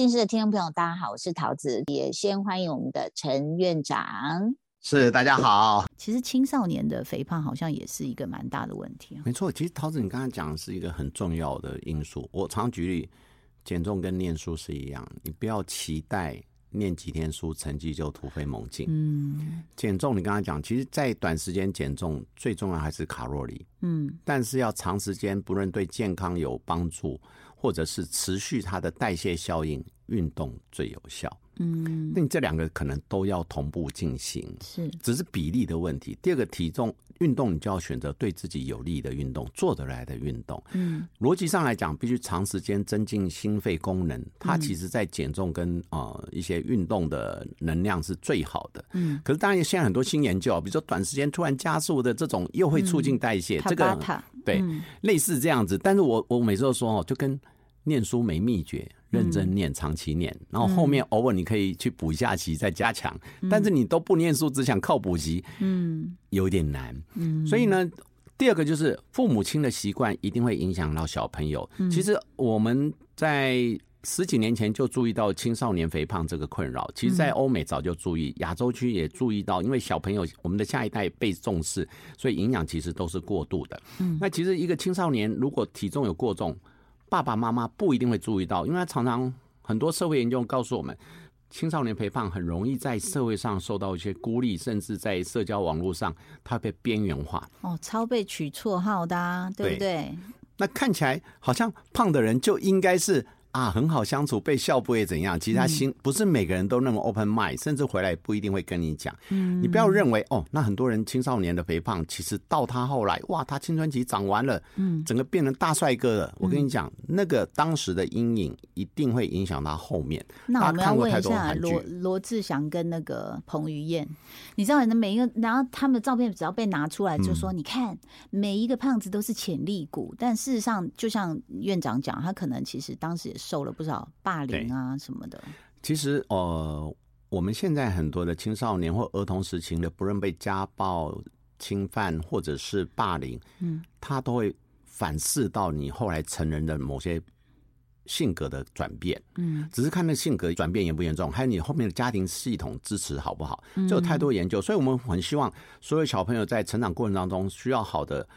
人心事的听众朋友，大家好，我是桃子，也先欢迎我们的陈院长。是，大家好。其实青少年的肥胖好像也是一个蛮大的问题。没错，其实桃子，你刚才讲的是一个很重要的因素。我常举例，减重跟念书是一样，你不要期待念几天书，成绩就突飞猛进。嗯，减重你刚才讲，其实，在短时间减重，最重要还是卡路里。嗯，但是要长时间，不论对健康有帮助，或者是持续它的代谢效应，运动最有效。嗯，那你这两个可能都要同步进行，是，只是比例的问题。第二个体重运动，你就要选择对自己有利的运动，做得来的运动。嗯，逻辑上来讲，必须长时间增进心肺功能，它其实在减重跟呃一些运动的能量是最好的。嗯，可是当然现在很多新研究，比如说短时间突然加速的这种，又会促进代谢，这个对，类似这样子。但是我我每次都说哦，就跟念书没秘诀。认真念，长期念，然后后面偶尔你可以去补一下习，再加强。但是你都不念书，只想靠补习，嗯，有点难。嗯，所以呢，第二个就是父母亲的习惯一定会影响到小朋友。其实我们在十几年前就注意到青少年肥胖这个困扰，其实，在欧美早就注意，亚洲区也注意到，因为小朋友我们的下一代被重视，所以营养其实都是过度的。嗯，那其实一个青少年如果体重有过重，爸爸妈妈不一定会注意到，因为他常常很多社会研究告诉我们，青少年肥胖很容易在社会上受到一些孤立，甚至在社交网络上他被边缘化。哦，超被取绰号的，对不对？那看起来好像胖的人就应该是。啊，很好相处，被笑不会怎样。其实他心不是每个人都那么 open mind，甚至回来不一定会跟你讲。嗯，你不要认为哦，那很多人青少年的肥胖，其实到他后来，哇，他青春期长完了，嗯，整个变成大帅哥了。我跟你讲，那个当时的阴影一定会影响他后面。那我们要问一下罗罗志祥跟那个彭于晏，你知道，的每一个，然后他们的照片只要被拿出来，就说你看每一个胖子都是潜力股，但事实上，就像院长讲，他可能其实当时也。受了不少霸凌啊什么的。其实，呃，我们现在很多的青少年或儿童时期的，不论被家暴、侵犯或者是霸凌，嗯，他都会反噬到你后来成人的某些性格的转变。嗯，只是看那性格转变严不严重，还有你后面的家庭系统支持好不好，就有太多研究。所以我们很希望所有小朋友在成长过程当中需要好的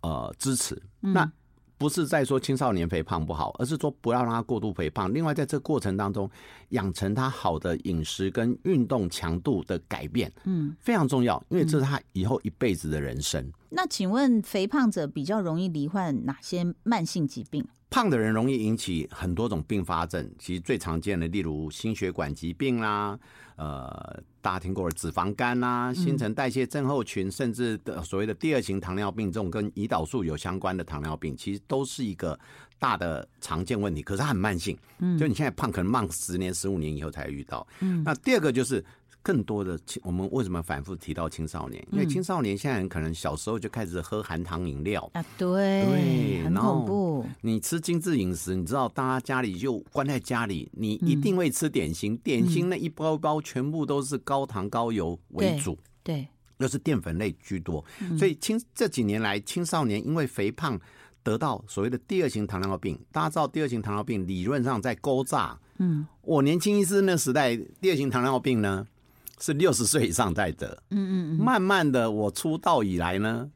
呃支持。那不是在说青少年肥胖不好，而是说不要让他过度肥胖。另外，在这过程当中，养成他好的饮食跟运动强度的改变，嗯，非常重要，因为这是他以后一辈子的人生。那请问，肥胖者比较容易罹患哪些慢性疾病？胖的人容易引起很多种并发症，其实最常见的，例如心血管疾病啦，呃，大家听过的脂肪肝啦，新陈代谢症候群，甚至的所谓的第二型糖尿病，这种跟胰岛素有相关的糖尿病，其实都是一个大的常见问题。可是它很慢性，嗯，就你现在胖，可能慢十年、十五年以后才遇到。嗯，那第二个就是。更多的青，我们为什么反复提到青少年？因为青少年现在可能小时候就开始喝含糖饮料啊，对对，很恐怖。你吃精致饮食，你知道，大家家里就关在家里，你一定会吃点心，点心那一包包全部都是高糖高油为主，对，又是淀粉类居多，所以青这几年来青少年因为肥胖得到所谓的第二型糖尿病。大家知道第二型糖尿病理论上在勾诈，嗯，我年轻医师那时代第二型糖尿病呢。是六十岁以上在得，嗯嗯嗯，慢慢的，我出道以来呢，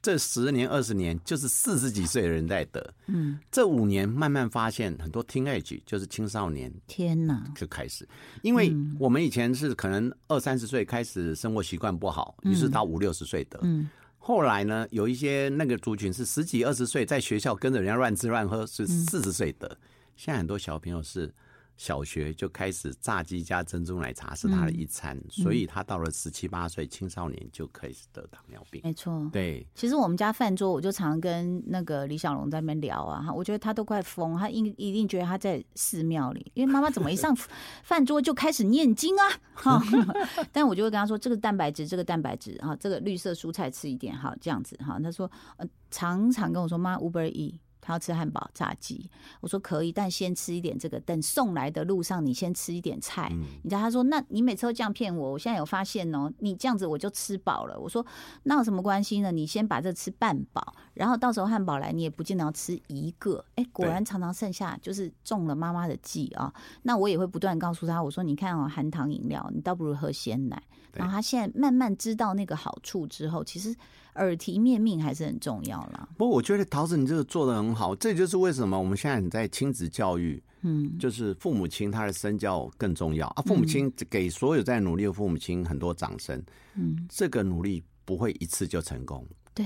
这十年二十年就是四十几岁的人在得，嗯，这五年慢慢发现很多 teenage 就是青少年，天哪，就开始，因为我们以前是可能二三十岁开始生活习惯不好，于是到五六十岁得，嗯，后来呢，有一些那个族群是十几二十岁在学校跟着人家乱吃乱喝，是四十岁得，现在很多小朋友是。小学就开始炸鸡加珍珠奶茶是他的一餐，所以他到了十七八岁青少年就可以得糖尿病。没错，对。其实我们家饭桌，我就常跟那个李小龙在那边聊啊，哈，我觉得他都快疯，他应一定觉得他在寺庙里，因为妈妈怎么一上 饭桌就开始念经啊，哈。但我就会跟他说，这个蛋白质，这个蛋白质啊，这个绿色蔬菜吃一点，哈，这样子哈。他说，呃，常常跟我说，妈，Uber E。他要吃汉堡、炸鸡。我说可以，但先吃一点这个，等送来的路上你先吃一点菜。你知道他说，那你每次都这样骗我，我现在有发现哦，你这样子我就吃饱了。我说那有什么关系呢？你先把这吃半饱，然后到时候汉堡来，你也不见得要吃一个。哎，果然常常剩下就是中了妈妈的计啊。那我也会不断告诉他，我说你看哦，含糖饮料，你倒不如喝鲜奶。然后他现在慢慢知道那个好处之后，其实耳提面命还是很重要啦。不过我觉得桃子你这个做的很好，这就是为什么我们现在在亲子教育，嗯，就是父母亲他的身教更重要啊。父母亲给所有在努力的父母亲很多掌声，嗯，这个努力不会一次就成功，对，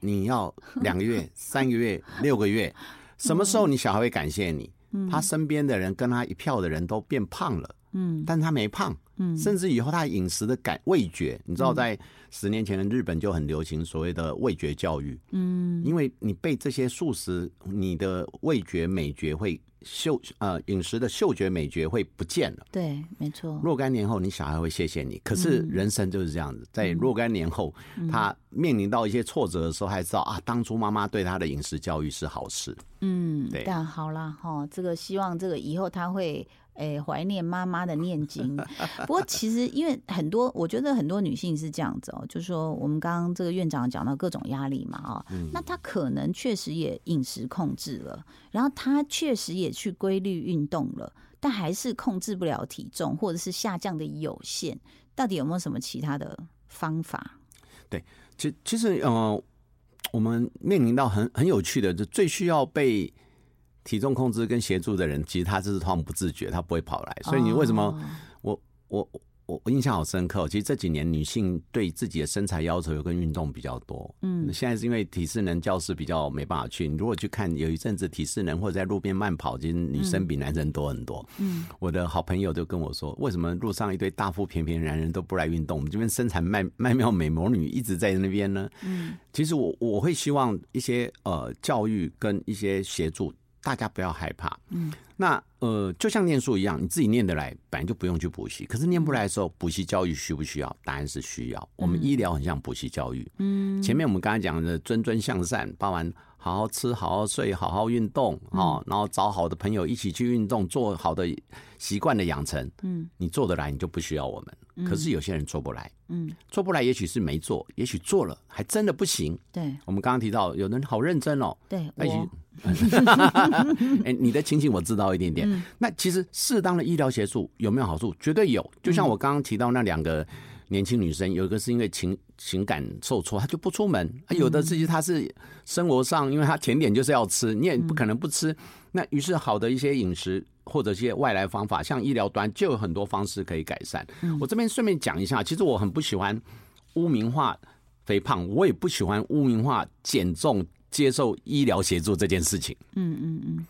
你要两个月、三个月、六个月，什么时候你小孩会感谢你？他身边的人跟他一票的人都变胖了。嗯，但他没胖，嗯，甚至以后他饮食的感味觉，你知道，在十年前的日本就很流行所谓的味觉教育，嗯，因为你被这些素食，你的味觉美觉会嗅呃饮食的嗅觉美觉会不见了，对，没错。若干年后，你小孩会谢谢你。可是人生就是这样子，在若干年后，他面临到一些挫折的时候，还知道啊，当初妈妈对他的饮食教育是好事。嗯，对。但好啦，哈，这个希望这个以后他会。哎，怀念妈妈的念经。不过，其实因为很多，我觉得很多女性是这样子哦，就是说，我们刚刚这个院长讲到各种压力嘛，啊，那她可能确实也饮食控制了，然后她确实也去规律运动了，但还是控制不了体重，或者是下降的有限。到底有没有什么其他的方法？对，其其实呃，我们面临到很很有趣的，就最需要被。体重控制跟协助的人，其实他就是他们不自觉，他不会跑来。所以你为什么我我我我印象好深刻？其实这几年女性对自己的身材要求有跟运动比较多。嗯，现在是因为体适能教室比较没办法去。你如果去看有一阵子体适能或者在路边慢跑，其实女生比男生多很多。嗯，我的好朋友就跟我说，为什么路上一堆大腹便便男人都不来运动？我们这边身材曼曼妙美魔女一直在那边呢？嗯，其实我我会希望一些呃教育跟一些协助。大家不要害怕，嗯，那呃，就像念书一样，你自己念得来，本来就不用去补习。可是念不来的时候，补习教育需不需要？答案是需要。我们医疗很像补习教育，嗯，前面我们刚才讲的谆谆向善，包含好好吃、好好睡、好好运动啊，然后找好的朋友一起去运动，做好的习惯的养成，嗯，你做得来，你就不需要我们。可是有些人做不来，嗯，做不来，也许是没做，也许做了还真的不行。对，我们刚刚提到有人好认真哦，对，我。哎，你的情形我知道一点点。那其实适当的医疗协助有没有好处？绝对有。就像我刚刚提到那两个年轻女生，有一个是因为情情感受挫，她就不出门；有的是她是生活上，因为她甜点就是要吃，你也不可能不吃。那于是好的一些饮食或者一些外来方法，像医疗端就有很多方式可以改善。我这边顺便讲一下，其实我很不喜欢污名化肥胖，我也不喜欢污名化减重。接受医疗协助这件事情，嗯嗯嗯，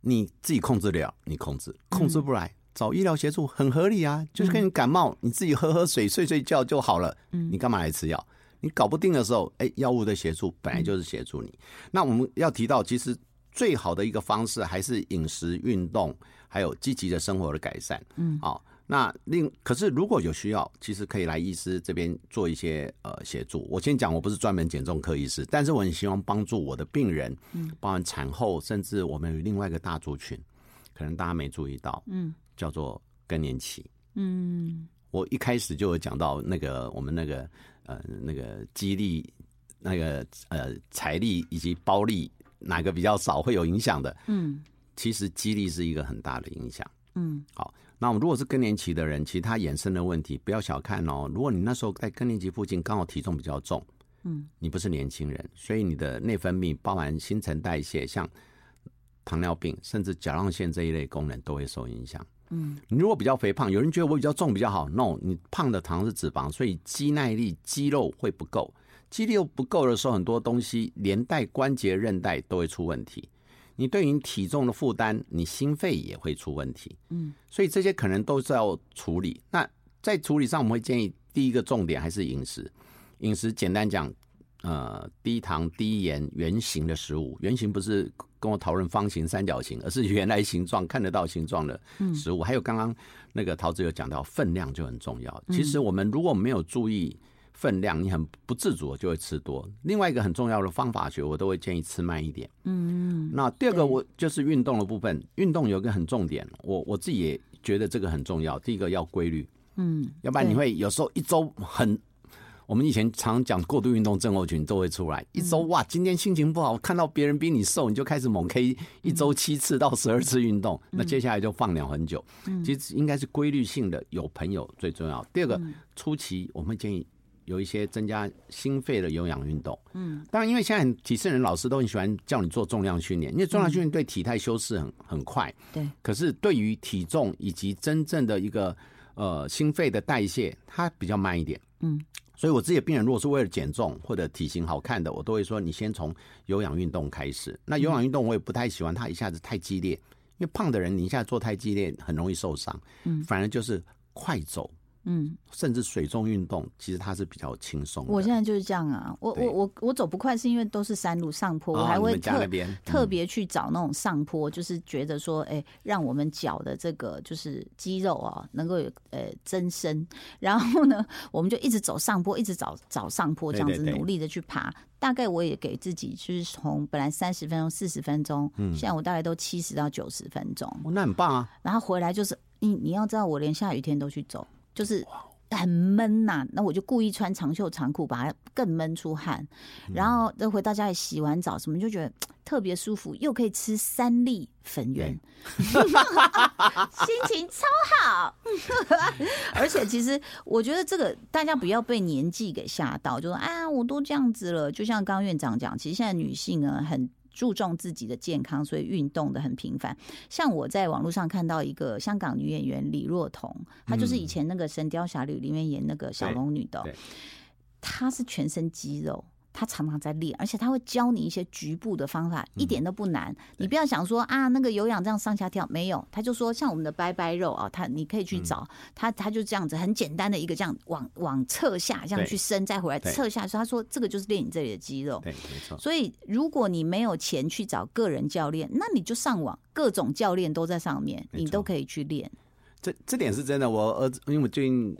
你自己控制了，你控制控制不来，找医疗协助很合理啊。就是跟你感冒，你自己喝喝水、睡睡觉就好了。嗯，你干嘛来吃药？你搞不定的时候，哎，药物的协助本来就是协助你。那我们要提到，其实最好的一个方式还是饮食、运动，还有积极的生活的改善。嗯，好。那另可是如果有需要，其实可以来医师这边做一些呃协助。我先讲，我不是专门减重科医师，但是我很希望帮助我的病人，嗯，包含产后，甚至我们有另外一个大族群，可能大家没注意到，嗯，叫做更年期，嗯，我一开始就有讲到那个我们那个呃那个激励那个呃财力以及包力哪个比较少会有影响的，嗯，其实激励是一个很大的影响，嗯，好。那我们如果是更年期的人，其实他衍生的问题不要小看哦。如果你那时候在更年期附近刚好体重比较重，嗯，你不是年轻人，所以你的内分泌、包含新陈代谢，像糖尿病甚至甲状腺这一类功能都会受影响。嗯，你如果比较肥胖，有人觉得我比较重比较好，no，你胖的糖是脂肪，所以肌耐力、肌肉会不够，肌肉不够的时候，很多东西连带关节、韧带都会出问题。你对于体重的负担，你心肺也会出问题。嗯，所以这些可能都是要处理。那在处理上，我们会建议第一个重点还是饮食。饮食简单讲，呃，低糖、低盐、圆形的食物。圆形不是跟我讨论方形、三角形，而是原来形状看得到形状的食物。还有刚刚那个桃子有讲到，分量就很重要。其实我们如果没有注意分量，你很不自主就会吃多。另外一个很重要的方法学，我都会建议吃慢一点。嗯，那第二个我就是运动的部分，运动有一个很重点，我我自己也觉得这个很重要。第一个要规律，嗯，要不然你会有时候一周很。我们以前常讲过度运动症候群都会出来，一周哇，今天心情不好，看到别人比你瘦，你就开始猛 K，一周七次到十二次运动，那接下来就放鸟很久。其实应该是规律性的，有朋友最重要。第二个，初期我们建议有一些增加心肺的有氧运动。嗯，当然，因为现在体适人老师都很喜欢叫你做重量训练，因为重量训练对体态修饰很很快。对，可是对于体重以及真正的一个呃心肺的代谢，它比较慢一点。嗯。所以，我自己的病人如果是为了减重或者体型好看的，我都会说你先从有氧运动开始。那有氧运动我也不太喜欢它一下子太激烈，因为胖的人你一下做太激烈很容易受伤。嗯，反而就是快走。嗯，甚至水中运动，其实它是比较轻松。我现在就是这样啊，我我我我走不快，是因为都是山路上坡，我还会特特别去找那种上坡，就是觉得说，哎，让我们脚的这个就是肌肉啊，能够有呃增生。然后呢，我们就一直走上坡，一直找找上坡，这样子努力的去爬。大概我也给自己就是从本来三十分钟、四十分钟，嗯现在我大概都七十到九十分钟。那很棒啊！然后回来就是你你要知道，我连下雨天都去走。就是很闷呐，那我就故意穿长袖长裤，把它更闷出汗。然后再回到家里洗完澡，什么就觉得特别舒服，又可以吃三粒粉圆，心情超好。而且其实我觉得这个大家不要被年纪给吓到，就说啊，我都这样子了。就像刚院长讲，其实现在女性呢很。注重自己的健康，所以运动的很频繁。像我在网络上看到一个香港女演员李若彤，她就是以前那个《神雕侠侣》里面演那个小龙女的，她是全身肌肉。他常常在练，而且他会教你一些局部的方法，一点都不难。你不要想说啊，那个有氧这样上下跳没有，他就说像我们的拜拜肉啊，他你可以去找他，他就这样子很简单的一个这样往往侧下这样去伸，再回来侧下。说他说这个就是练你这里的肌肉。对，没错。所以如果你没有钱去找个人教练，那你就上网，各种教练都在上面，你都可以去练。这这点是真的。我儿子因为我最近。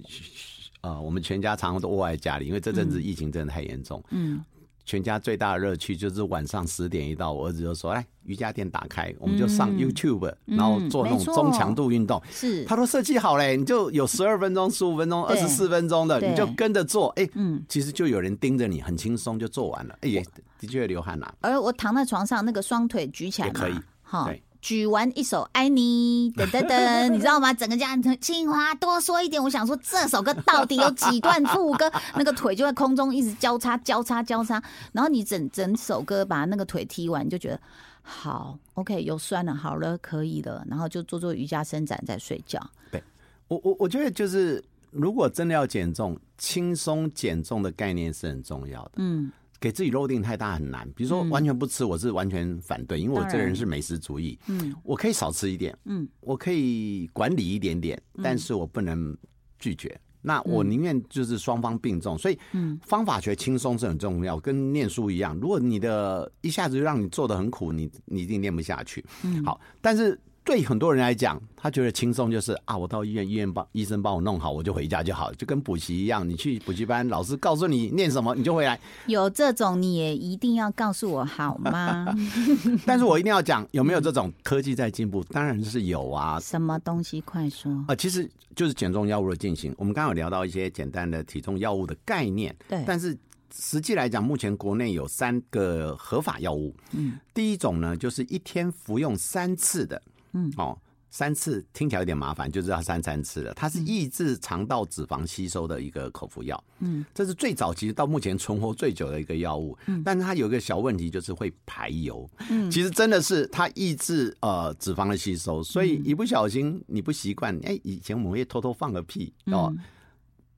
啊，我们全家常常都窝在家里，因为这阵子疫情真的太严重。嗯，全家最大的乐趣就是晚上十点一到，我儿子就说：“来，瑜伽垫打开，我们就上 YouTube，然后做那种中强度运动。”是，他都设计好嘞，你就有十二分钟、十五分钟、二十四分钟的，你就跟着做。哎，嗯，其实就有人盯着你，很轻松就做完了。哎，也的确流汗了。而我躺在床上，那个双腿举起来可以，好。举完一首《爱你》，噔噔噔，你知道吗？整个家青花多说一点，我想说这首歌到底有几段副歌？那个腿就在空中一直交叉、交叉、交叉，然后你整整首歌把那个腿踢完，你就觉得好，OK，有酸了，好了，可以了，然后就做做瑜伽伸展，再睡觉。对我，我我觉得就是，如果真的要减重，轻松减重的概念是很重要的。嗯。给自己肉定太大很难，比如说完全不吃，我是完全反对，因为我这个人是美食主义。嗯，我可以少吃一点，嗯，我可以管理一点点，但是我不能拒绝。那我宁愿就是双方并重，所以方法学轻松是很重要，跟念书一样。如果你的一下子就让你做的很苦，你你一定念不下去。嗯，好，但是。对很多人来讲，他觉得轻松就是啊，我到医院，医院帮医生帮我弄好，我就回家就好，就跟补习一样。你去补习班，老师告诉你念什么，你就回来。有这种，你也一定要告诉我好吗？但是我一定要讲，有没有这种科技在进步？当然是有啊。什么东西？快说啊！其实就是减重药物的进行。我们刚刚有聊到一些简单的体重药物的概念，对。但是实际来讲，目前国内有三个合法药物。嗯。第一种呢，就是一天服用三次的。嗯，哦，三次听起来有点麻烦，就知道三三次了。它是抑制肠道脂肪吸收的一个口服药。嗯，这是最早其实到目前存活最久的一个药物。嗯，但是它有一个小问题，就是会排油。嗯，其实真的是它抑制呃脂肪的吸收，所以一不小心你不习惯，哎，以前我们会偷偷放个屁哦，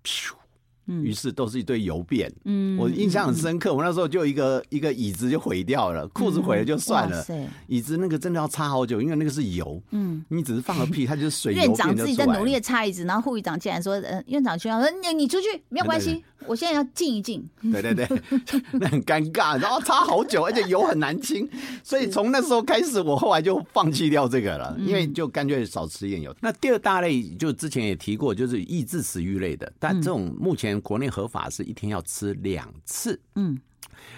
噗。于是都是一堆油便，嗯，我印象很深刻。我那时候就一个一个椅子就毁掉了，裤子毁了就算了，椅子那个真的要擦好久，因为那个是油，嗯，你只是放个屁，它就是水。院长自己在努力的擦椅子，然后护士长竟然说：“嗯，院长需要说你你出去没有关系，我现在要静一静。对。对对，那很尴尬，然后擦好久，而且油很难清，所以从那时候开始，我后来就放弃掉这个了，因为就干脆少吃一点油。那第二大类就之前也提过，就是抑制食欲类的，但这种目前国内合法是一天要吃两次。嗯。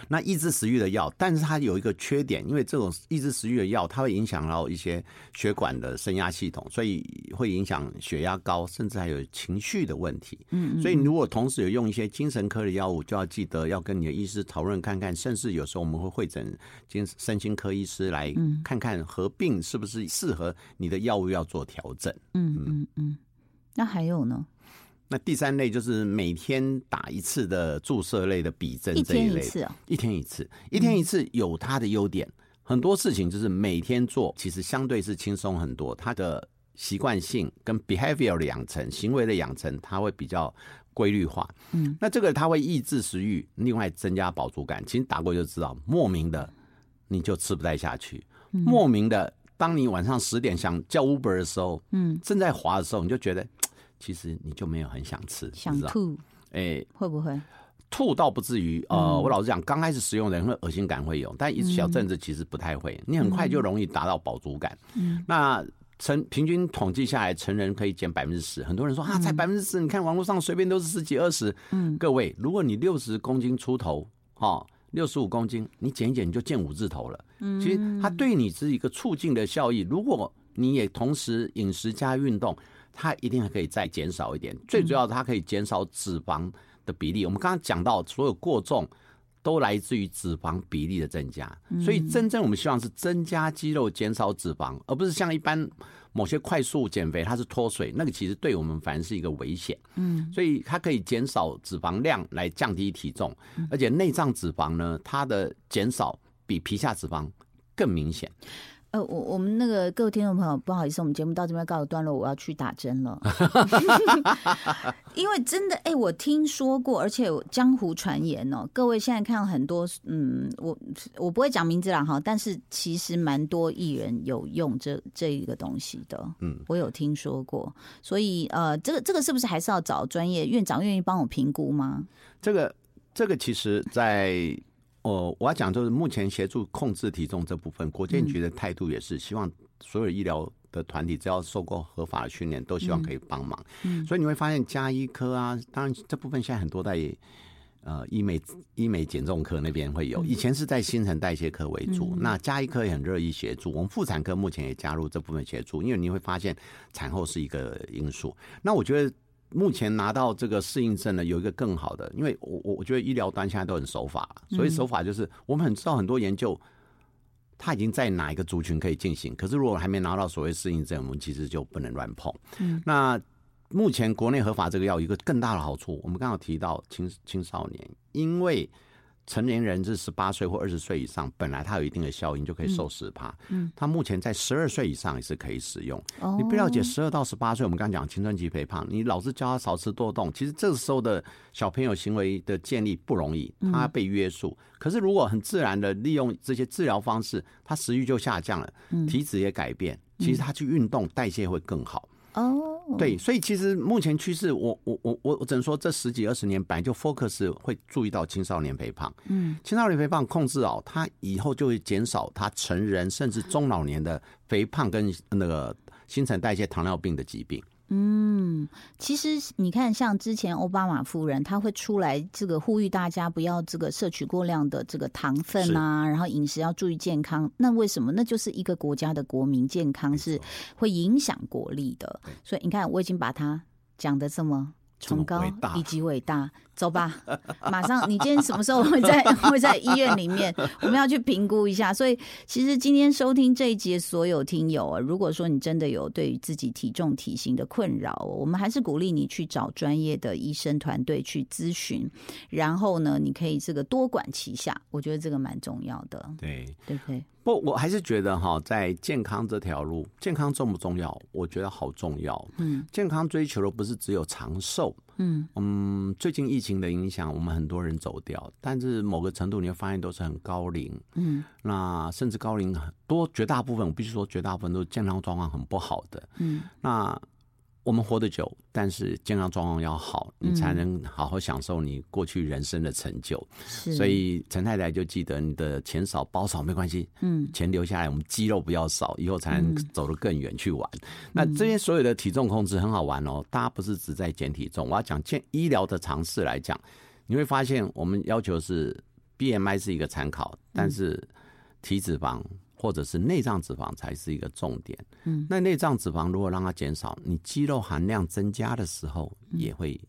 那抑制食欲的药，但是它有一个缺点，因为这种抑制食欲的药，它会影响到一些血管的升压系统，所以会影响血压高，甚至还有情绪的问题。嗯，所以如果同时有用一些精神科的药物，就要记得要跟你的医师讨论看看，甚至有时候我们会会诊精身心科医师来看看合并是不是适合你的药物要做调整。嗯嗯嗯，那还有呢？那第三类就是每天打一次的注射类的比针这一类，一天一次，一天一次有它的优点，很多事情就是每天做，其实相对是轻松很多。它的习惯性跟 behavior 的养成，行为的养成，它会比较规律化。嗯，那这个它会抑制食欲，另外增加饱足感。其实打过就知道，莫名的你就吃不太下去，莫名的，当你晚上十点想叫 Uber 的时候，嗯，正在滑的时候，你就觉得。其实你就没有很想吃，想吐，哎，会不会吐倒不至于。呃，我老实讲，刚开始使用人会恶心感会有，但一小阵子其实不太会。你很快就容易达到饱足感。嗯，那成平均统计下来，成人可以减百分之十。很多人说啊，才百分之十，你看网络上随便都是十几二十。嗯，各位，如果你六十公斤出头，哈，六十五公斤，你减一减你就见五字头了。嗯，其实它对你是一个促进的效益。如果你也同时饮食加运动。它一定还可以再减少一点，最主要它可以减少脂肪的比例。我们刚刚讲到，所有过重都来自于脂肪比例的增加，所以真正我们希望是增加肌肉，减少脂肪，而不是像一般某些快速减肥，它是脱水，那个其实对我们反而是一个危险。嗯，所以它可以减少脂肪量来降低体重，而且内脏脂肪呢，它的减少比皮下脂肪更明显。呃，我我们那个各位听众朋友，不好意思，我们节目到这边告一段落，我要去打针了。因为真的，哎，我听说过，而且江湖传言哦，各位现在看到很多，嗯，我我不会讲名字了哈，但是其实蛮多艺人有用这这一个东西的，嗯，我有听说过，所以呃，这个这个是不是还是要找专业院长愿意帮我评估吗？这个这个其实，在。哦，我要讲就是目前协助控制体重这部分，国健局的态度也是希望所有医疗的团体只要受过合法的训练，都希望可以帮忙。嗯，所以你会发现加医科啊，当然这部分现在很多在呃医美医美减重科那边会有，以前是在新陈代谢科为主，那加医科也很乐意协助。我们妇产科目前也加入这部分协助，因为你会发现产后是一个因素。那我觉得。目前拿到这个适应症呢，有一个更好的，因为我我我觉得医疗端现在都很守法，所以守法就是我们很知道很多研究，它已经在哪一个族群可以进行，可是如果还没拿到所谓适应症，我们其实就不能乱碰。嗯，那目前国内合法这个药有一个更大的好处，我们刚好提到青青少年，因为。成年人是十八岁或二十岁以上，本来它有一定的效应，就可以瘦十趴。嗯，它目前在十二岁以上也是可以使用。哦，你不了解十二到十八岁，我们刚刚讲青春期肥胖，你老是教他少吃多动，其实这个时候的小朋友行为的建立不容易，他被约束。可是如果很自然的利用这些治疗方式，他食欲就下降了，体脂也改变，其实他去运动代谢会更好。哦，对，所以其实目前趋势，我我我我我只能说，这十几二十年本来就 focus 会注意到青少年肥胖，嗯，青少年肥胖控制哦，他以后就会减少他成人甚至中老年的肥胖跟那个新陈代谢糖尿病的疾病。嗯，其实你看，像之前奥巴马夫人，她会出来这个呼吁大家不要这个摄取过量的这个糖分啊，然后饮食要注意健康。那为什么？那就是一个国家的国民健康是会影响国力的。所以你看，我已经把它讲的这么崇高以及伟大。走吧，马上！你今天什么时候会在 会在医院里面？我们要去评估一下。所以，其实今天收听这一节所有听友啊，如果说你真的有对于自己体重体型的困扰，我们还是鼓励你去找专业的医生团队去咨询。然后呢，你可以这个多管齐下，我觉得这个蛮重要的。对，对不对？不，我还是觉得哈，在健康这条路，健康重不重要？我觉得好重要。嗯，健康追求的不是只有长寿。嗯。嗯，最近疫情。的影响，我们很多人走掉，但是某个程度你会发现都是很高龄，嗯，那甚至高龄很多，绝大部分我必须说，绝大部分都是健康状况很不好的，嗯，那我们活得久，但是健康状况要好，你才能好好享受你过去人生的成就。所以陈太太就记得，你的钱少包少没关系，嗯，钱留下来，我们肌肉不要少，以后才能走得更远去玩。那这些所有的体重控制很好玩哦，大家不是只在减体重，我要讲健医疗的常识来讲，你会发现我们要求是 BMI 是一个参考，但是体脂肪。或者是内脏脂肪才是一个重点。嗯，那内脏脂肪如果让它减少，你肌肉含量增加的时候也会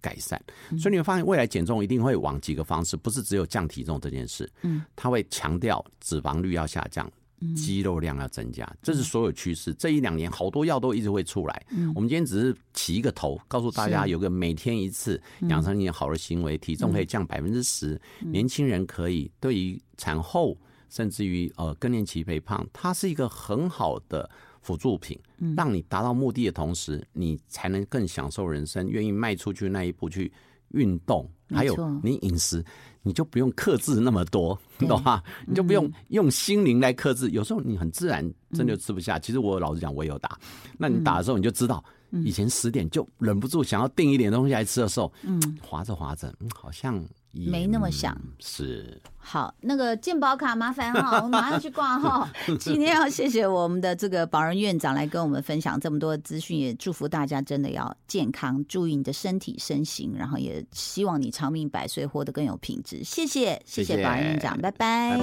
改善。所以你会发现，未来减重一定会往几个方式，不是只有降体重这件事。嗯，它会强调脂肪率要下降，肌肉量要增加，这是所有趋势。这一两年好多药都一直会出来。嗯，我们今天只是起一个头，告诉大家有个每天一次养成一好的行为，体重可以降百分之十。年轻人可以对于产后。甚至于呃更年期肥胖，它是一个很好的辅助品，让你达到目的的同时，你才能更享受人生，愿意迈出去那一步去运动。还有你饮食，你就不用克制那么多，你懂吗？你就不用用心灵来克制。有时候你很自然，真的吃不下。其实我老实讲，我也有打。那你打的时候，你就知道，以前十点就忍不住想要订一点东西来吃的时候，嗯，划着划着，嗯，好像。没那么想是好，那个健保卡麻烦哈，我 马上去挂哈。今天要谢谢我们的这个保人院长来跟我们分享这么多资讯，也祝福大家真的要健康，注意你的身体身形，然后也希望你长命百岁，活得更有品质。谢谢，谢谢保人院长，拜拜。